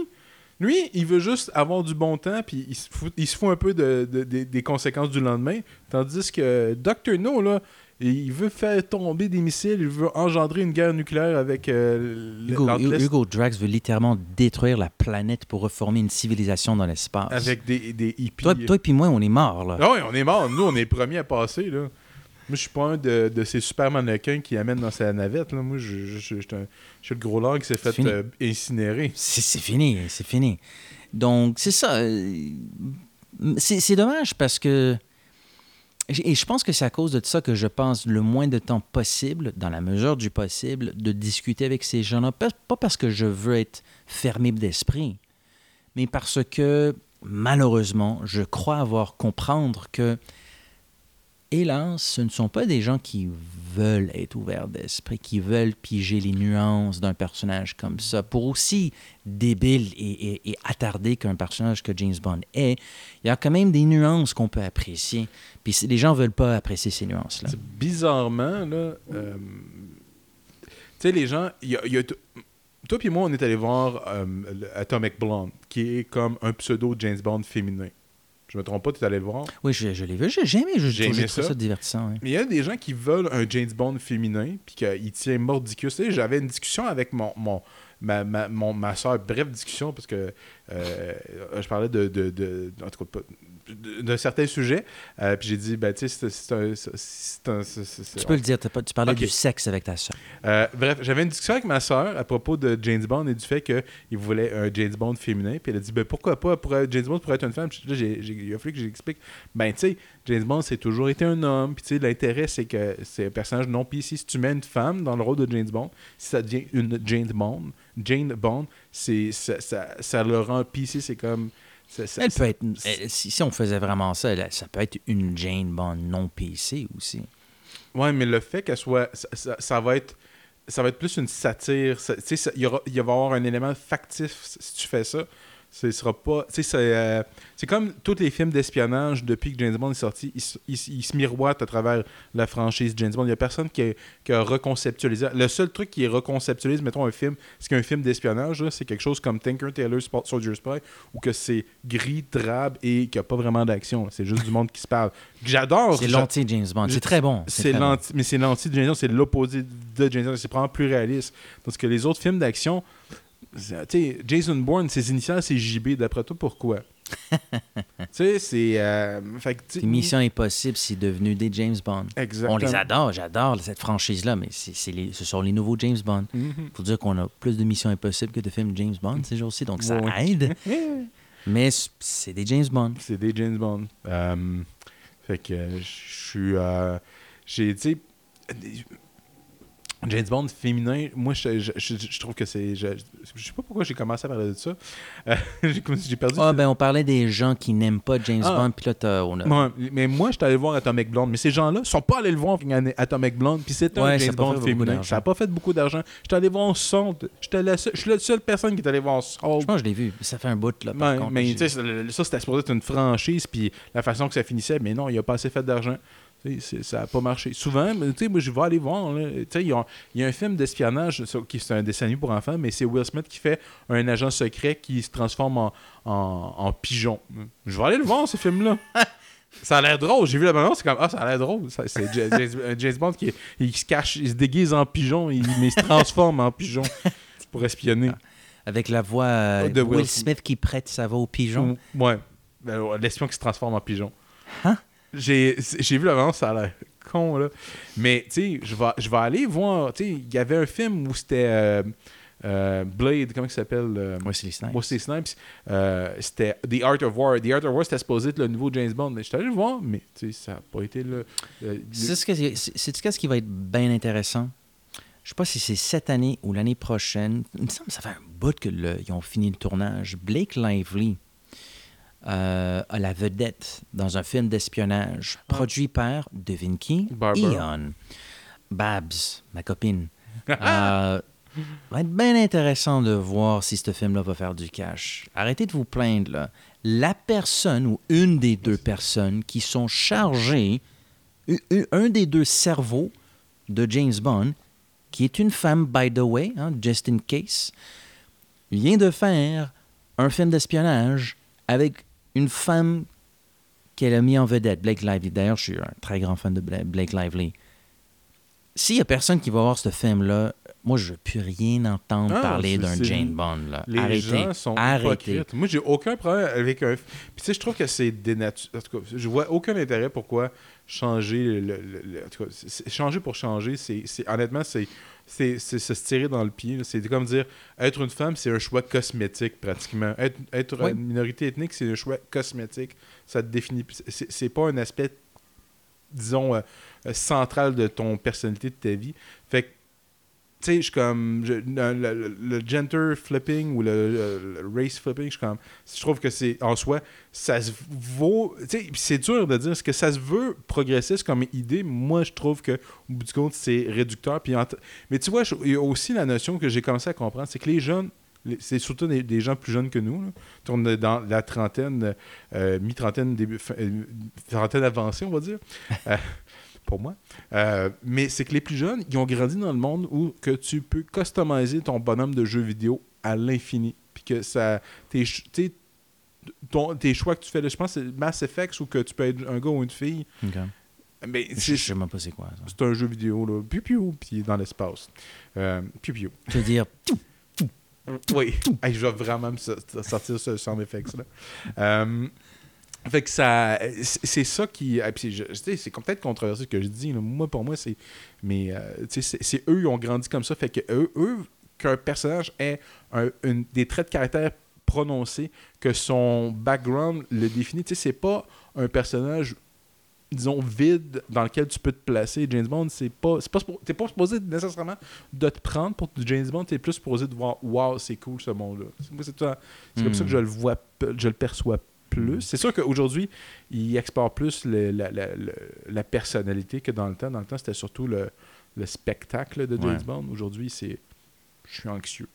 Lui, il veut juste avoir du bon temps, puis il se fout, il se fout un peu de, de- de- des conséquences du lendemain. Tandis que Dr. No, là, il veut faire tomber des missiles, il veut engendrer une guerre nucléaire avec euh, Hugo, Drax veut littéralement détruire la planète pour reformer une civilisation dans l'espace. avec des, des hippies. Toi, toi et puis moi, on est morts, là. Ah oui, on est mort. Nous, on est les premiers à passer. Là. Moi, je suis pas un de, de ces super mannequins qui amènent dans sa navette. Là. Moi, je, je, je- je suis le gros lard qui s'est fait euh, incinérer. C'est fini, c'est fini. Donc, c'est ça. euh, c'est dommage parce que. Et je pense que c'est à cause de ça que je passe le moins de temps possible, dans la mesure du possible, de discuter avec ces gens-là. Pas parce que je veux être fermé d'esprit, mais parce que, malheureusement, je crois avoir comprendre que, hélas, ce ne sont pas des gens qui veulent être ouverts d'esprit, qui veulent piger les nuances d'un personnage comme ça. Pour aussi débile et, et- et attardé qu'un personnage que James Bond est, il y a quand même des nuances qu'on peut apprécier. Puis les gens ne veulent pas apprécier ces nuances-là. Bizarrement, là, euh, tu sais, les gens, toi puis moi, on est allé voir euh, Atomic Blonde, qui est comme un pseudo James Bond féminin. Je me trompe pas, tu es allé le voir. Oui, je, je l'ai vu. J'ai aimé. Je, J'ai aimé ça. ça divertissant. ouais. Mais il y a des gens qui veulent un James Bond féminin, puis qu'il tient mordicus. Tu sais, j'avais une discussion avec mon, mon, ma, ma, mon- ma soeur, bref discussion, parce que euh, je parlais de, de, de- en tout cas, d'un certain sujet, euh, puis j'ai dit, ben, tu sais, c'est- un... c'est- c'est un- c'est- c'est- Tu peux le dire. pas- tu parlais du sexe avec ta soeur. Euh, bref, j'avais une discussion avec ma soeur à propos de James Bond et du fait qu'il voulait un James Bond féminin. Puis elle a dit ben, pourquoi pas? Pour être- James Bond pourrait être une femme. Puis là, j'ai- j'ai- il a fallu que j'explique. Ben, tu sais, James Bond, c'est toujours été un homme. Puis tu sais, l'intérêt, c'est que c'est un personnage non PC. Si tu mets une femme dans le rôle de James Bond, si ça devient une Jane Bond, Jane Bond, c'est, ça, ça, ça le rend PC. C'est comme. Ça- Elle peut être. elle- si, si on faisait vraiment ça, elle- ça peut être une Jane Bond non PC aussi. Ouais, mais le fait qu'elle soit. Ça, ça- ça va être. Ça va être plus une satire. Ça- tu sais, ça- il, y aura- il va y avoir un élément factif si tu fais ça. Ce sera pas. Tu sais, c'est, euh, c'est comme tous les films d'espionnage depuis que James Bond est sorti. Ils, se- ils se- ils se miroitent à travers la franchise James Bond. Il n'y a personne qui a, qui a reconceptualisé. Le seul truc qui est reconceptualise, mettons, un film, c'est qu'un film d'espionnage, c'est quelque chose comme Tinker Tailor Spot- Soldier Spy, ou que c'est gris, drabe et qu'il n'y a pas vraiment d'action. C'est juste du monde qui se parle. J'adore. C'est j'a- l'anti-James Bond. C'est très bon. c'est très bon. l'anti, mais c'est l'anti de James Bond, c'est l'opposé de James Bond, c'est probablement plus réaliste. Parce que les autres films d'action, sais, Jason Bourne, ses initiales, c'est JB. D'après toi, pourquoi? (laughs) tu sais, c'est. euh, Mission Impossible, c'est devenu des James Bond. Exactement. On les adore, j'adore cette franchise-là, mais c'est, c'est les- ce sont les nouveaux James Bond. Mhm. faut dire qu'on a plus de Missions Impossibles que de films James Bond ces jours-ci, donc ça Ouais. aide. (laughs) mais c- c'est des James Bond. C'est des James Bond. Euh, fait que je suis. euh, J'ai, tu James Bond féminin, moi, je, je, je- je trouve que c'est. Je, je sais pas pourquoi j'ai commencé à parler de ça. (laughs) Euh, j'ai, perdu. Ah, ben, on parlait des gens qui n'aiment pas James Ah. Bond, puis là, t'as- on a. Ouais, mais moi, j'étais allé voir Atomic Blonde. Mais ces gens-là sont pas allés le voir Atomic Blonde. Puis c'est un Ouais, James Bond féminin. Ça a pas fait beaucoup d'argent. J'étais allé voir seule- Je suis la seule personne qui est allée voir Salt. Je pense que je l'ai vu, ça fait un bout, là, par Ouais, contre. mais tu sais, ça, c'était supposé être une franchise, puis la façon que ça finissait, mais non, il a pas assez fait d'argent. Ça n'a pas marché. Souvent, mais, tu sais, moi, je vais aller voir. là. Tu sais, Il y, a- il y a un film d'espionnage, qui c'est un dessin animé pour enfants, mais c'est Will Smith qui fait un agent secret qui se transforme en, en, en pigeon. Je vais aller le voir, ce film-là. (laughs) Ça a l'air drôle. J'ai vu la bande c'est comme Ah, ça a l'air drôle. C'est Ja- (laughs) James, un James Bond qui il se cache, il se déguise en pigeon, il, mais il se transforme en pigeon pour espionner. Avec la voix euh, De Will, Will Smith qui prête sa voix au pigeon. Ouais. Ben, L'espion qui se transforme en pigeon. Hein? J'ai j'ai vu l'avance, ça a l'air con, là. Mais, tu sais, je vais, je vais aller voir. Tu sais, il y avait un film où c'était euh, euh, Blade, comment il s'appelle euh, Wesley Snipes. Wesley Snipes. Euh, c'était The Art of War. The Art of War, c'était supposé être le nouveau James Bond. Mais je suis allé le voir, mais, tu sais, ça n'a pas été le. le- C'est ce, que- c'est- c'est ce qui va être bien intéressant? Je sais pas si c'est cette année ou l'année prochaine. Il me semble que ça fait un bout qu'ils ont fini le tournage. Blake Lively euh, a la vedette dans un film d'espionnage produit par, devine qui? Eon. Babs, ma copine. (laughs) Euh, va être bien intéressant de voir si ce film-là va faire du cash. Arrêtez de vous plaindre, là. La personne ou une des deux personnes qui sont chargées, un des deux cerveaux de James Bond, qui est une femme, by the way, hein, just in case, vient de faire un film d'espionnage avec une femme qu'elle a mis en vedette, Blake Lively. D'ailleurs, je suis un très grand fan de Bla- Blake Lively. S'il y a personne qui va voir ce film-là, moi, je ne veux plus rien entendre Ah, parler d'un Jane Bond. Là. Les Arrêtez. gens sont Arrêtez. hypocrites. Moi, j'ai aucun problème avec un. Puis, tu sais, je trouve que c'est dénaturé. En tout cas, je vois aucun intérêt pourquoi changer. Le, le- le- en tout cas, changer pour changer, c'est- honnêtement, c'est, c'est, se tirer dans le pied. C'est comme dire être une femme, c'est un choix cosmétique pratiquement. Être, être Oui. une minorité ethnique, c'est un choix cosmétique. Ça te définit. C'est, c'est pas un aspect, disons, euh, euh, central de ton personnalité, de ta vie. Fait que tu je comme. le, gender flipping ou le, race flipping, je suis comme. Je trouve que c'est. En soi, ça se vaut. Tu c'est dur de dire. Est-ce que ça se veut progressiste comme idée Moi, je trouve que, au bout du compte, c'est réducteur. Puis Mais tu vois, il y a aussi la notion que j'ai commencé à comprendre c'est que les jeunes. C'est surtout des, gens plus jeunes que nous. Là. On est dans la trentaine, euh, mi-trentaine, début, euh, trentaine avancée, on va dire. Pour moi. Euh, mais c'est que les plus jeunes, ils ont grandi dans le monde où que tu peux customiser ton bonhomme de jeu vidéo à l'infini. Puis que ça. Tes, tu ton- tes choix que tu fais, là, je pense que c'est Mass Effect ou que tu peux être un gars ou une fille. Mais Je je sais même pas c'est quoi. ça. c'est un jeu vidéo, là. Piu piu, puis dans l'espace. Euh, piu piu. Je veux dire, Oui. Hey, je vais vraiment me so- sortir ce sound effects là. Euh, fait que ça, c'est ça qui, sais, c'est peut-être controversé ce que je dis. là. Moi, pour moi, c'est, mais euh, c'est eux qui ont grandi comme ça. Fait que eux, eux qu'un personnage ait un- une- des traits de caractère prononcés, que son background le définit. Tu sais, c'est pas un personnage disons, vide dans lequel tu peux te placer. James Bond, c'est pas. c'est pas T'es pas supposé nécessairement de te prendre pour James Bond, t'es plus supposé de voir Wow, c'est cool ce monde-là. C'est- Moi, comme Hmm. ça que je le vois, je le perçois plus. C'est sûr qu'aujourd'hui, il explore plus le- la, la- le- la personnalité que dans le temps. Dans le temps, c'était surtout le, le spectacle de James Ouais. Bond. Aujourd'hui, c'est. Je suis anxieux.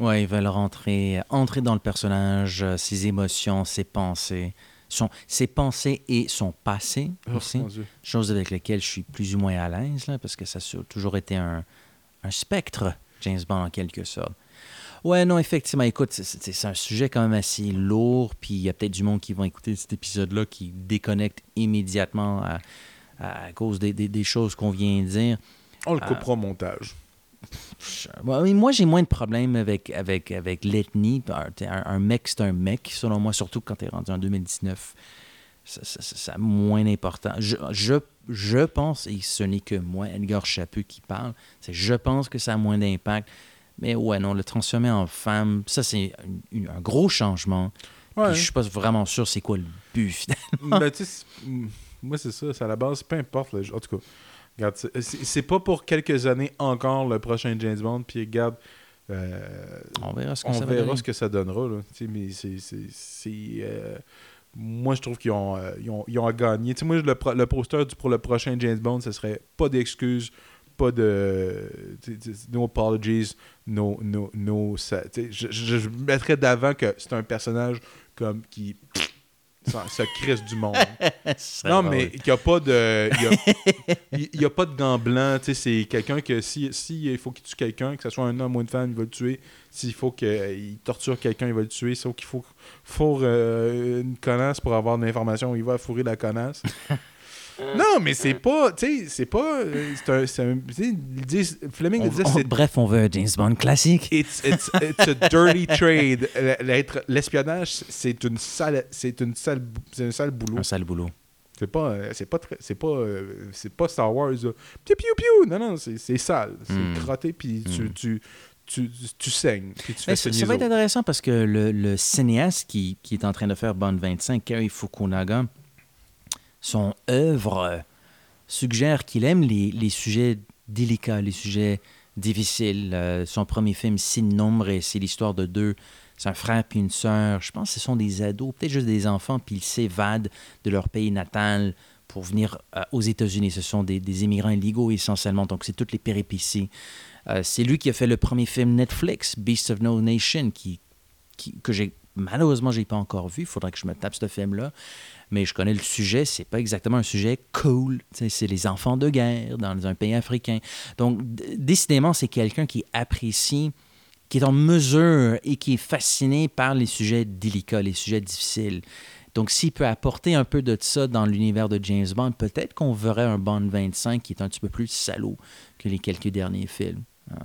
Ouais, ils veulent rentrer, entrer dans le personnage, euh, ses émotions, ses pensées, son, ses pensées et son passé Oh, aussi. Chose avec laquelle je suis plus ou moins à l'aise, parce que ça a toujours été un, un spectre, James Bond, en quelque sorte. Ouais, non, effectivement, écoute, c'est- c'est c'est un sujet quand même assez lourd, puis il y a peut-être du monde qui vont écouter cet épisode-là qui déconnecte immédiatement à, à cause des, des- des choses qu'on vient de dire. On le Ah. coupera au montage. (laughs) Moi, j'ai moins de problèmes avec, avec, avec l'ethnie. Un, mec, c'est un mec, selon moi, surtout quand tu es rendu en 2019. Ça, ça- ça- ça a moins d'importance. Je, je, je pense, et ce n'est que moi, Edgar Chapeux, qui parle, c'est je pense que ça a moins d'impact. Mais ouais, non, le transformer en femme, ça, c'est un, gros changement. Puis Ouais. je suis pas vraiment sûr c'est quoi le but, finalement. Ben, tu sais, moi, c'est ça. C'est à la base, peu importe. là. en tout cas, regarde, c'est- pas pour quelques années encore le prochain James Bond. Puis regarde, euh, On verra ce que on ça verra ce que ça donnera. Là. Tu sais, mais c'est. euh, moi, je trouve qu'ils ont, euh, ils ont, ils ont à gagner. Tu sais, moi, le, pro- le poster du- pour le prochain James Bond, ce serait pas d'excuses, pas de. No apologies, no. no, no ça- je, je, je mettrais d'avant que c'est un personnage comme qui. (laughs) Ça crisse du monde. (laughs) Non, mais il n'y a pas de. Il y a, pas de gants blancs. C'est quelqu'un que si, si il faut qu'il tue quelqu'un, que ce soit un homme ou une femme, il va le tuer. S'il faut qu'il torture quelqu'un, il va le tuer. Sauf qu'il faut fourre euh, une connasse pour avoir de l'information, il va fourrer la connasse. (laughs) non, mais c'est pas. Tu sais, c'est pas. euh, C'est un. c'est un- tu sais, ils disent- Fleming On- disait on- c'est bref, on veut un James Bond classique. It's, it's, it's a dirty trade. L'être- L'espionnage, c'est une sale, c'est une sale, c'est un sale boulot. Un sale boulot. C'est pas, euh, c'est pas, très- c'est pas, euh, c'est pas Star Wars. là. Piou piou piou. Non non, c'est, c'est sale, c'est Mm. crotté puis tu, Mm. tu, tu, tu saignes puis tu fais ça, ça va être intéressant parce que le, le cinéaste qui, qui est en train de faire Bond 25, Kerry Fukunaga, son œuvre euh, suggère qu'il aime les, sujets délicats, les sujets difficiles. Euh, son premier film, Sin Nombre, c'est l'histoire de deux. C'est un frère puis une sœur. Je pense que ce sont des ados, peut-être juste des enfants, puis ils s'évadent de leur pays natal pour venir euh, aux États-Unis. Ce sont des, immigrants illégaux essentiellement, donc c'est toutes les péripéties. C'est lui qui a fait le premier film Netflix, Beast of No Nation, que j'ai malheureusement j'ai pas encore vu. Il faudrait que je me tape ce film-là. Mais je connais le sujet. C'est pas exactement un sujet cool. C'est les enfants de guerre dans un pays africain. Donc décidément, c'est quelqu'un qui apprécie, qui est en mesure et qui est fasciné par les sujets délicats, les sujets difficiles. Donc, s'il peut apporter un peu de ça dans l'univers de James Bond, peut-être qu'on verrait un Bond 25 qui est un petit peu plus salaud que les quelques derniers films. Euh,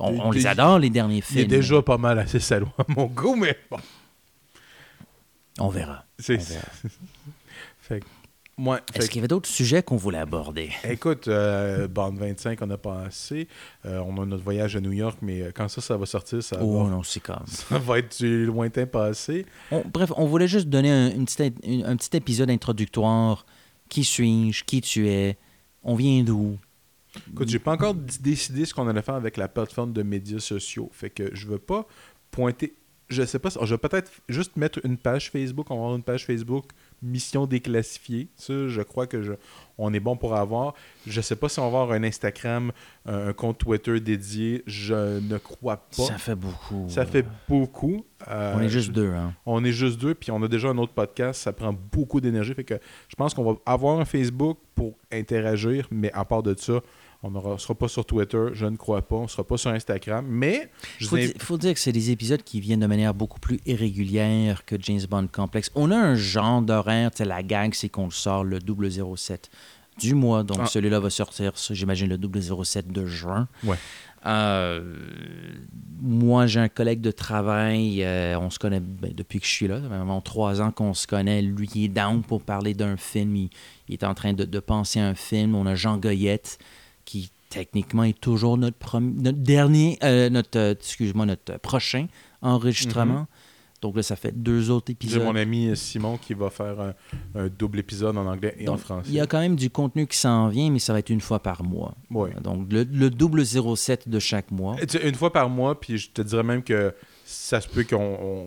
on, on les adore, les derniers Il est films. déjà pas mal assez salaud à mon goût, mais bon. On verra. C'est, (laughs) fait fait Est-ce qu'il y avait d'autres sujets qu'on voulait aborder? Écoute, euh, bande 25, on a passé. Euh, on a notre voyage à New York, mais euh, quand ça, ça va sortir, ça, Oh va, non, comme... (laughs) ça va être du lointain passé. On- bref, on voulait juste donner un, une petite, une- un petit épisode introductoire. Qui suis-je? Qui tu es? On vient d'où? Écoute, j'ai pas encore décidé ce qu'on allait faire avec la plateforme de médias sociaux. Fait que je veux pas pointer. Je sais pas, je vais peut-être juste mettre une page Facebook. On va avoir une page Facebook mission déclassifiée. Ça, je crois que je, on est bon pour avoir. Je sais pas si on va avoir un Instagram, un, compte Twitter dédié. Je ne crois pas. Ça fait beaucoup. Ça fait beaucoup. Euh, On est juste deux, hein? On est juste deux, puis on a déjà un autre podcast. Ça prend beaucoup d'énergie. Fait que je pense qu'on va avoir un Facebook pour interagir, mais à part de ça, on ne sera pas sur Twitter, je ne crois pas. On ne sera pas sur Instagram. Mais Il faut, dire que c'est des épisodes qui viennent de manière beaucoup plus irrégulière que James Bond Complexe. On a un genre d'horaire, la gang, c'est qu'on le sort le 007 du mois. Donc Ah. celui-là va sortir, j'imagine, le 007 de juin. Ouais. Euh, moi, j'ai un collègue de travail, euh, on se connaît ben, depuis que je suis là, ça fait vraiment trois ans qu'on se connaît. Lui, il est down pour parler d'un film, il, il est en train de, de penser à un film. On a Jean Goyette, qui techniquement est toujours notre, prom- notre dernier, euh, notre, euh, excuse-moi, notre prochain enregistrement. Donc là, ça fait deux autres J'ai épisodes. mon ami Simon qui va faire un, un double épisode en anglais et en français. il y a quand même du contenu qui s'en vient, mais ça va être une fois par mois. Ouais. Donc le, le double 07 de chaque mois. Une fois par mois, puis je te dirais même que ça se peut qu'on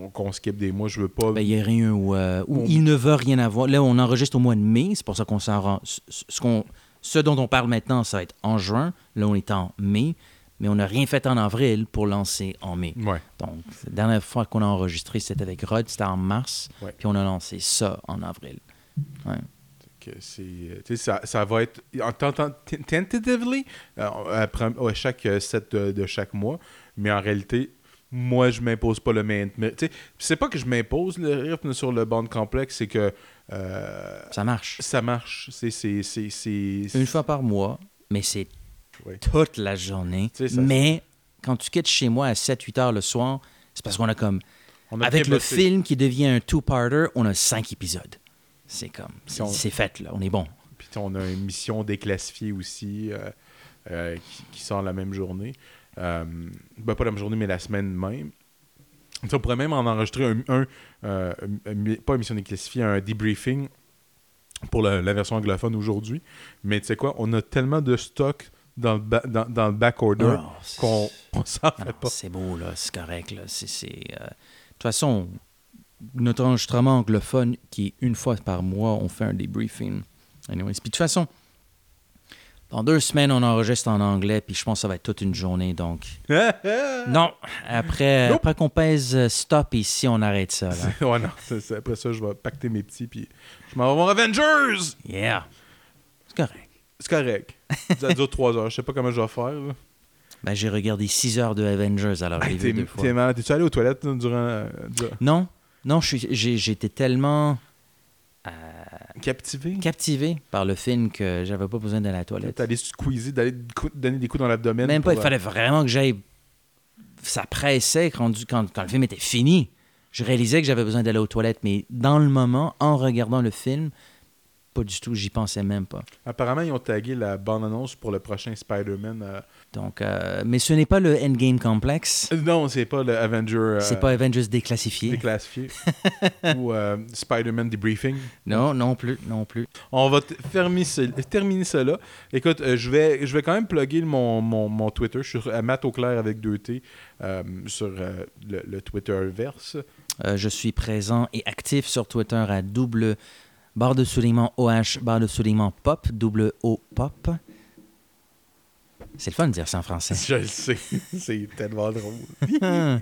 on- qu'on skip des mois. Je veux pas. Ben, il n'y a rien où, euh, où On- il ne veut rien avoir. Là, on enregistre au mois de mai, c'est pour ça qu'on s'en rend. Ce, ce qu'on- ce dont on parle maintenant, ça va être en juin. Là, on est en mai, mais on n'a rien fait en avril pour lancer en mai. Ouais. Donc, la dernière fois qu'on a enregistré, c'était avec Rod, c'était en mars, Ouais. puis on a lancé ça en avril. Ouais. que c'est euh, ça, ça va être tentatively euh, ouais, chaque euh, set de, de chaque mois mais en réalité moi je m'impose pas le sais c'est pas que je m'impose le rythme sur le band complexe c'est que euh, ça marche. Ça marche. C'est, Une fois par mois, mais c'est toute la journée. Mais quand tu quittes chez moi à 7-8 heures le soir, c'est parce qu'on a comme. Avec le film qui devient un two-parter, on a cinq épisodes. C'est comme. C'est, fait, là. On est bon. Puis on a une mission déclassifiée aussi euh, euh, qui, qui, sort la même journée. ben, pas la même journée, mais la semaine même on pourrait même en enregistrer un, un euh, pas émission déclassifiée, un debriefing pour la, version anglophone aujourd'hui. Mais tu sais quoi, on a tellement de stock dans le, ba, dans, dans le backorder ah, qu'on (laughs) s'en fait ah, pas. C'est beau, là, c'est correct. Là. C'est, euh, de toute façon, notre enregistrement anglophone qui est une fois par mois, on fait un debriefing. Anyways, puis de toute façon, en deux semaines, on enregistre en anglais, puis je pense que ça va être toute une journée, donc. (laughs) non, après, après qu'on pèse euh, stop ici, on arrête ça. Là. (laughs) ouais, non, après ça, je vais pacter mes petits, puis je m'en vais voir Avengers! Yeah! C'est correct. C'est correct. Ça dure trois heures, je sais pas comment je vais faire. Ben, j'ai regardé six heures de Avengers, alors j'ai vu deux fois. T'es-tu allé aux toilettes durant... Euh, durant... Non, non, j'étais tellement... Euh, Captivé? Captivé par le film que j'avais pas besoin d'aller à la toilette. T'allais squeezer, d'aller donner des coups dans l'abdomen. Même pas, il euh, fallait vraiment que j'aille. Ça pressait quand, quand, quand le film était fini. Je réalisais que j'avais besoin d'aller aux toilettes, mais dans le moment, en regardant le film, pas du tout, j'y pensais même pas. Apparemment, ils ont tagué la bande-annonce pour le prochain Spider-Man. Euh, Donc, euh, mais ce n'est pas le Endgame complexe. Non, c'est pas le Avenger. Euh... C'est pas Avengers déclassifié. Déclassifié. (laughs) Ou euh, Spider-Man debriefing. Non, non plus, non plus. On va terminer cela. Écoute, je vais, je vais quand même plugger mon, mon, mon Twitter. Je suis sur Matt Auclair avec deux T sur le, le Twitter verse. je suis présent et actif sur Twitter à double barre de soulignement OH, barre de soulignement POP, double O POP. C'est le fun de dire ça en français. Je le sais. (laughs) C'est tellement drôle. (laughs)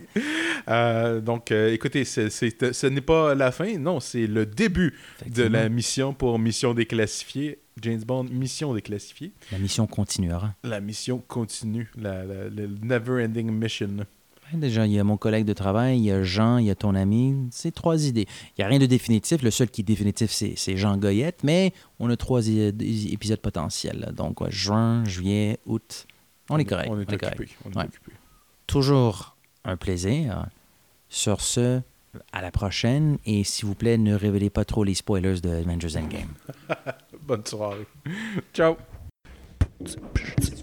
Euh, donc, euh, écoutez, ce n'est pas la fin. Non, c'est le début de la mission pour Mission déclassifiée. James Bond, Mission déclassifiée. La mission continuera. La mission continue. La, la never-ending mission. Hein, déjà, il y a mon collègue de travail, il y a Jean, il y a ton ami. C'est trois idées. Il n'y a rien de définitif. Le seul qui est définitif, c'est Jean Goyette, mais on a trois épisodes potentiels. Donc, juin, juillet, août. On, on est correct. On est, on correct. Toujours un plaisir. Sur ce, à la prochaine. Et s'il vous plaît, ne révélez pas trop les spoilers de Avengers Endgame. (laughs) Bonne soirée. Ciao. (laughs)